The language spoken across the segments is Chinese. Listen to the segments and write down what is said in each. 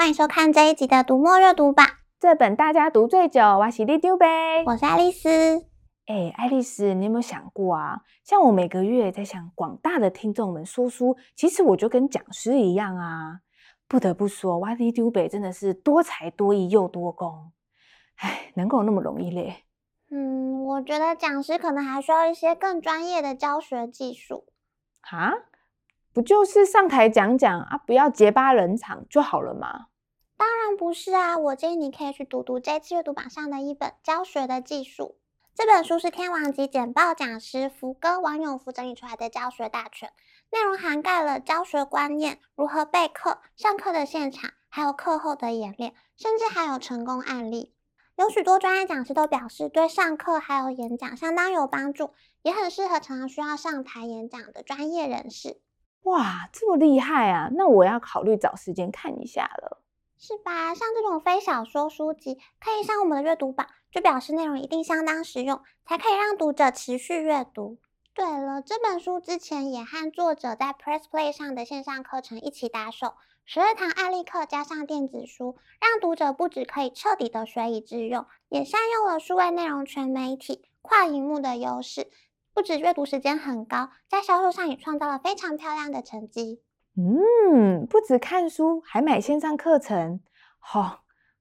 欢迎收看这一集的读墨阅读吧。这本大家读最久，我是里丢呗，我是爱丽丝。哎，爱丽丝，你有没有想过啊？像我每个月在向广大的听众们说书，其实我就跟讲师一样啊。不得不说，我里长伯真的是多才多艺又多功。哎，能够那么容易嘞？嗯，我觉得讲师可能还需要一些更专业的教学技术。哈？不就是上台讲讲啊，不要结巴冷场就好了吗？当然不是啊！我建议你可以去读读这次阅读榜上的一本《教学的技术》。这本书是天王级简报讲师福哥王永福整理出来的教学大全，内容涵盖了教学观念、如何备课、上课的现场，还有课后的演练，甚至还有成功案例。有许多专业讲师都表示，对上课还有演讲相当有帮助，也很适合常常需要上台演讲的专业人士。哇，这么厉害啊！那我要考虑找时间看一下了，是吧？像这种非小说书籍，可以上我们的阅读榜，就表示内容一定相当实用，才可以让读者持续阅读。对了，这本书之前也和作者在 Press Play 上的线上课程一起打手，十二堂案例课加上电子书，让读者不只可以彻底的学以致用，也善用了数位内容全媒体跨萤幕的优势。不止阅读时间很高，在销售上也创造了非常漂亮的成绩。嗯，不止看书，还买线上课程，好、哦，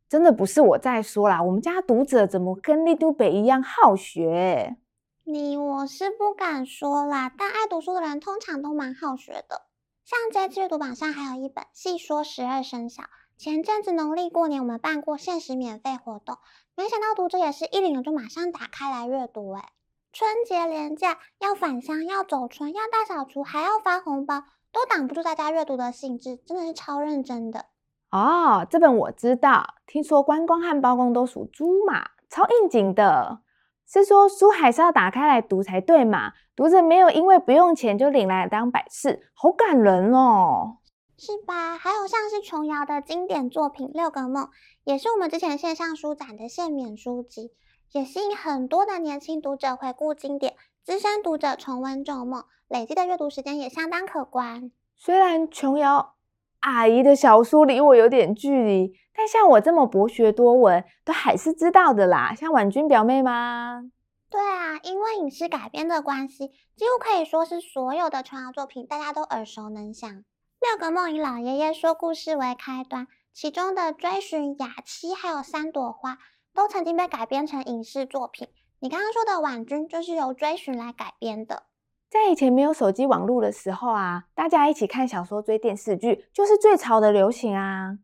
真的不是我在说啦。我们家读者怎么跟丽都北一样好学？你我是不敢说啦，但爱读书的人通常都蛮好学的。像这次阅读榜上还有一本《细说十二生肖》，前阵子农历过年我们办过限时免费活动，没想到读者也是一领了就马上打开来阅读，诶春节连假要返乡，要走春，要大扫除，还要发红包，都挡不住大家阅读的兴致，真的是超认真的哦。这本我知道，听说关公和包公都属猪嘛，超应景的。是说书还是要打开来读才对嘛？读者没有因为不用钱就领来当摆饰，好感人哦，是吧？还有像是琼瑶的经典作品《六个梦》，也是我们之前线上书展的限免书籍。也吸引很多的年轻读者回顾经典，资深读者重温旧梦，累积的阅读时间也相当可观。虽然琼瑶阿姨的小说离我有点距离，但像我这么博学多闻，都还是知道的啦。像婉君表妹吗？对啊，因为影视改编的关系，几乎可以说是所有的琼瑶作品大家都耳熟能详。六个梦以老爷爷说故事为开端，其中的追寻雅七还有三朵花。都曾经被改编成影视作品。你刚刚说的婉君就是由追寻来改编的。在以前没有手机网络的时候啊，大家一起看小说、追电视剧，就是最潮的流行啊。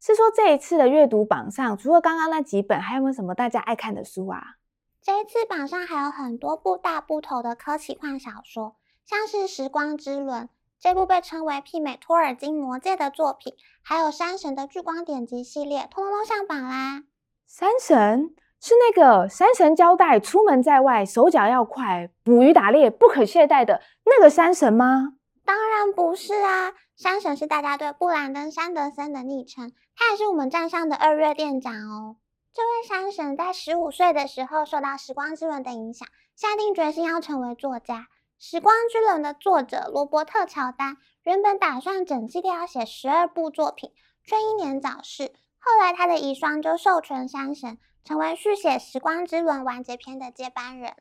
是说这一次的阅读榜上，除了刚刚那几本，还有没有什么大家爱看的书啊？这一次榜上还有很多部大部头的科奇幻小说，像是《时光之轮》这部被称为媲美托尔金魔戒的作品，还有山神的聚光典籍系列，通通都上榜啦。山神是那个山神交代出门在外手脚要快，捕鱼打猎不可懈怠的那个山神吗？当然不是啊，山神是大家对布兰登·山德森的昵称，他也是我们站上的二月店长哦。这位山神在十五岁的时候受到《时光之轮》的影响，下定决心要成为作家。《时光之轮》的作者罗伯特·乔丹原本打算整系列要写十二部作品，却英年早逝。后来，他的遗孀就授权山神成为续写《时光之轮》完结篇的接班人。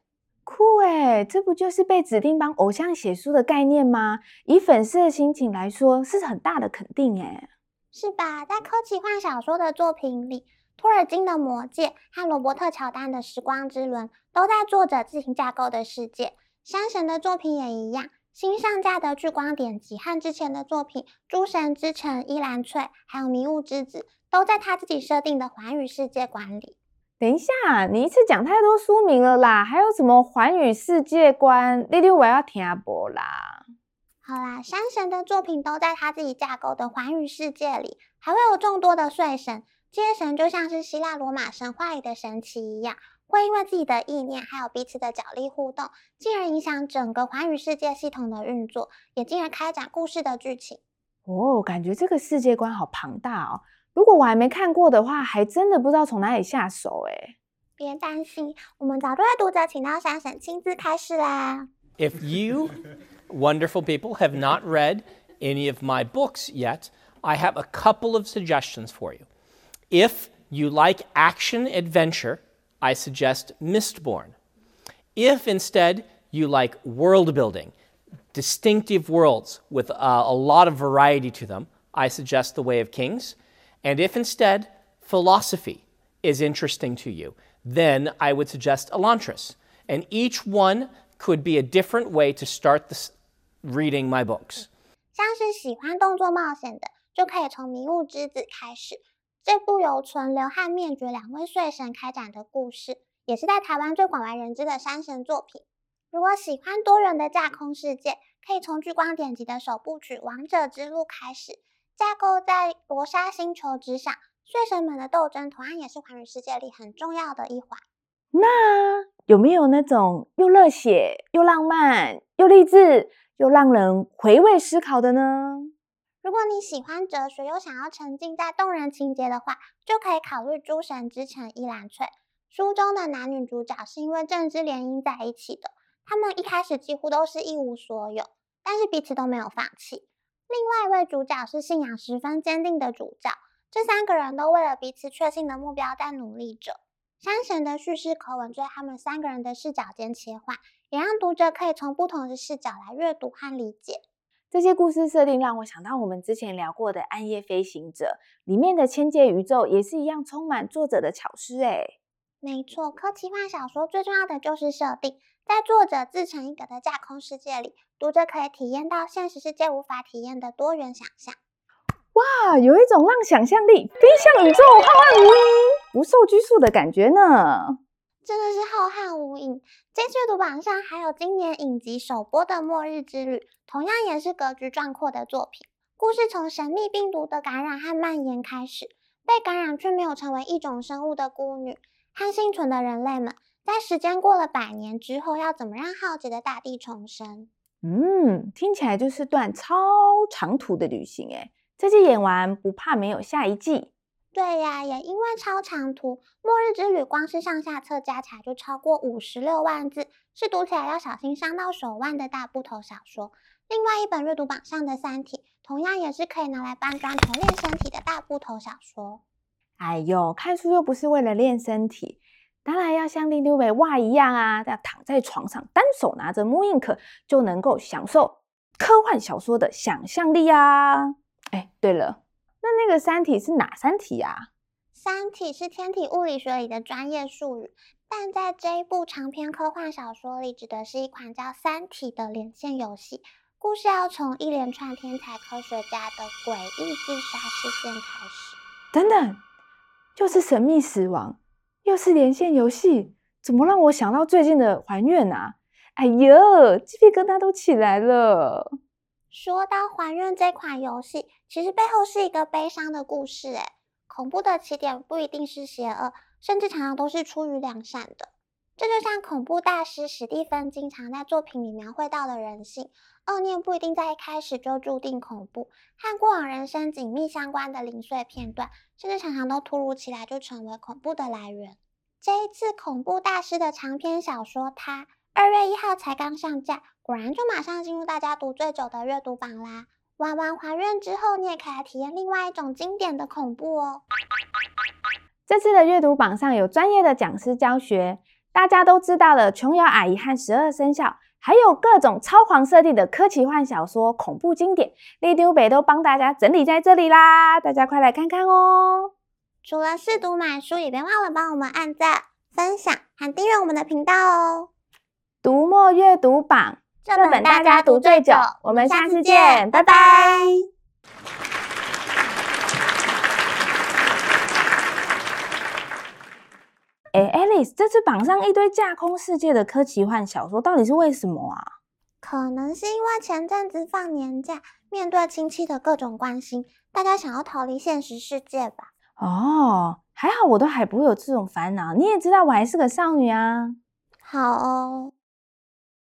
酷诶，这不就是被指定帮偶像写书的概念吗？以粉丝的心情来说，是很大的肯定诶，是吧？在科奇幻小说的作品里，托尔金的《魔戒》和罗伯特·乔丹的《时光之轮》都在作者自行架构的世界。山神的作品也一样，新上架的《聚光典籍》和之前的作品《诸神之城》、《伊兰翠》还有《迷雾之子》。都在他自己设定的寰宇世界观里。等一下，你一次讲太多书名了啦，还有什么寰宇世界观？你你我要听不啦？好啦，山神的作品都在他自己架构的寰宇世界里，还会有众多的睡神。这些神就像是希腊罗马神话里的神祇一样，会因为自己的意念还有彼此的角力互动，进而影响整个寰宇世界系统的运作，也进而开展故事的剧情。哦，感觉这个世界观好庞大哦。如果我还没看过的话，还真的不知道从哪里下手哎。别担心，我们早就为读者请到山神亲自开示啦。If you wonderful people have not read any of my books yet, I have a couple of suggestions for you. If you like action adventure, I suggest Mistborn. If instead you like world building, distinctive worlds with uh, a lot of variety to them, I suggest The Way of Kings. And if instead philosophy is interesting to you, then I would suggest Elantris. And each one could be a different way to start this, reading my books. 像是喜欢动作冒险的，就可以从《迷雾之子》开始。这部由存留和灭绝两位岁神开展的故事，也是在台湾最广为人知的山神作品。如果喜欢多元的架空世界，可以从《巨光典籍》的首部曲《王者之路》开始， 架构在罗莎星球之上。睡神们的斗争同样也是环宇世界里很重要的一环。那有没有那种又热血又浪漫又励志又让人回味思考的呢？如果你喜欢哲学又想要沉浸在动人情节的话，就可以考虑《诸神之城：伊兰翠》。书中的男女主角是因为政治联姻在一起的。他们一开始几乎都是一无所有，但是彼此都没有放弃。另外一位主角是信仰十分坚定的主教，这三个人都为了彼此确信的目标在努力着。山神的叙事口吻在他们三个人的视角间切换，也让读者可以从不同的视角来阅读和理解。这些故事设定让我想到我们之前聊过的《暗夜飞行者》里面的千界宇宙，也是一样充满作者的巧思。诶，没错，科奇幻小说最重要的就是设定。在作者自成一格的架空世界里，读者可以体验到现实世界无法体验的多元想象。哇，有一种让想象力飞向宇宙浩瀚无垠、不受拘束的感觉呢！真的是浩瀚无垠。这次阅读榜上还有今年影集首播的《末日之旅》，同样也是格局壮阔的作品。故事从神秘病毒的感染和蔓延开始，被感染却没有成为一种生物的孤女和幸存的人类们。在时间过了百年之后，要怎么让浩劫的大地重生？嗯，听起来就是段超长途的旅行诶。这季演完不怕没有下一季。对呀，也因为超长途，《末日之旅》光是上下册加起来就超过五十六万字，是读起来要小心伤到手腕的大部头小说。另外一本阅读榜上的《三体》，同样也是可以拿来搬砖头练身体的大部头小说。哎呦，看书又不是为了练身体。当然要像利溜北哇一样啊，要躺在床上，单手拿着 mooInk 就能够享受科幻小说的想象力啊！哎，对了，那那个三体是哪三体啊？三体是天体物理学里的专业术语，但在这一部长篇科幻小说里，指的是一款叫《三体》的连线游戏。故事要从一连串天才科学家的诡异自杀事件开始。等等，又是神秘死亡。又是连线游戏，怎么让我想到最近的还愿啊？哎呦，鸡皮疙瘩都起来了。说到还愿这款游戏，其实背后是一个悲伤的故事。诶，恐怖的起点不一定是邪恶，甚至常常都是出于良善的。这就像恐怖大师史蒂芬经常在作品里描绘到的人性，恶念不一定在一开始就注定恐怖，和过往人生紧密相关的零碎片段，甚至常常都突如其来就成为恐怖的来源。这一次恐怖大师的长篇小说《他》，二月一号才刚上架，果然就马上进入大家读最久的阅读榜啦。玩完还愿之后，你也可以来体验另外一种经典的恐怖哦。这次的阅读榜上有专业的讲师教学。大家都知道了，琼瑶阿姨和十二生肖，还有各种超狂设定的科奇幻小说、恐怖经典，利丢北都帮大家整理在这里啦，大家快来看看哦！除了试读买书，也别忘了帮我们按赞、分享和订阅我们的频道哦！读墨阅读榜，这本大家读最久，我们下次见，拜拜。哎，Alice，这次榜上一堆架空世界的科奇幻小说，到底是为什么啊？可能是因为前阵子放年假，面对亲戚的各种关心，大家想要逃离现实世界吧？哦，还好我都还不会有这种烦恼。你也知道我还是个少女啊。好哦。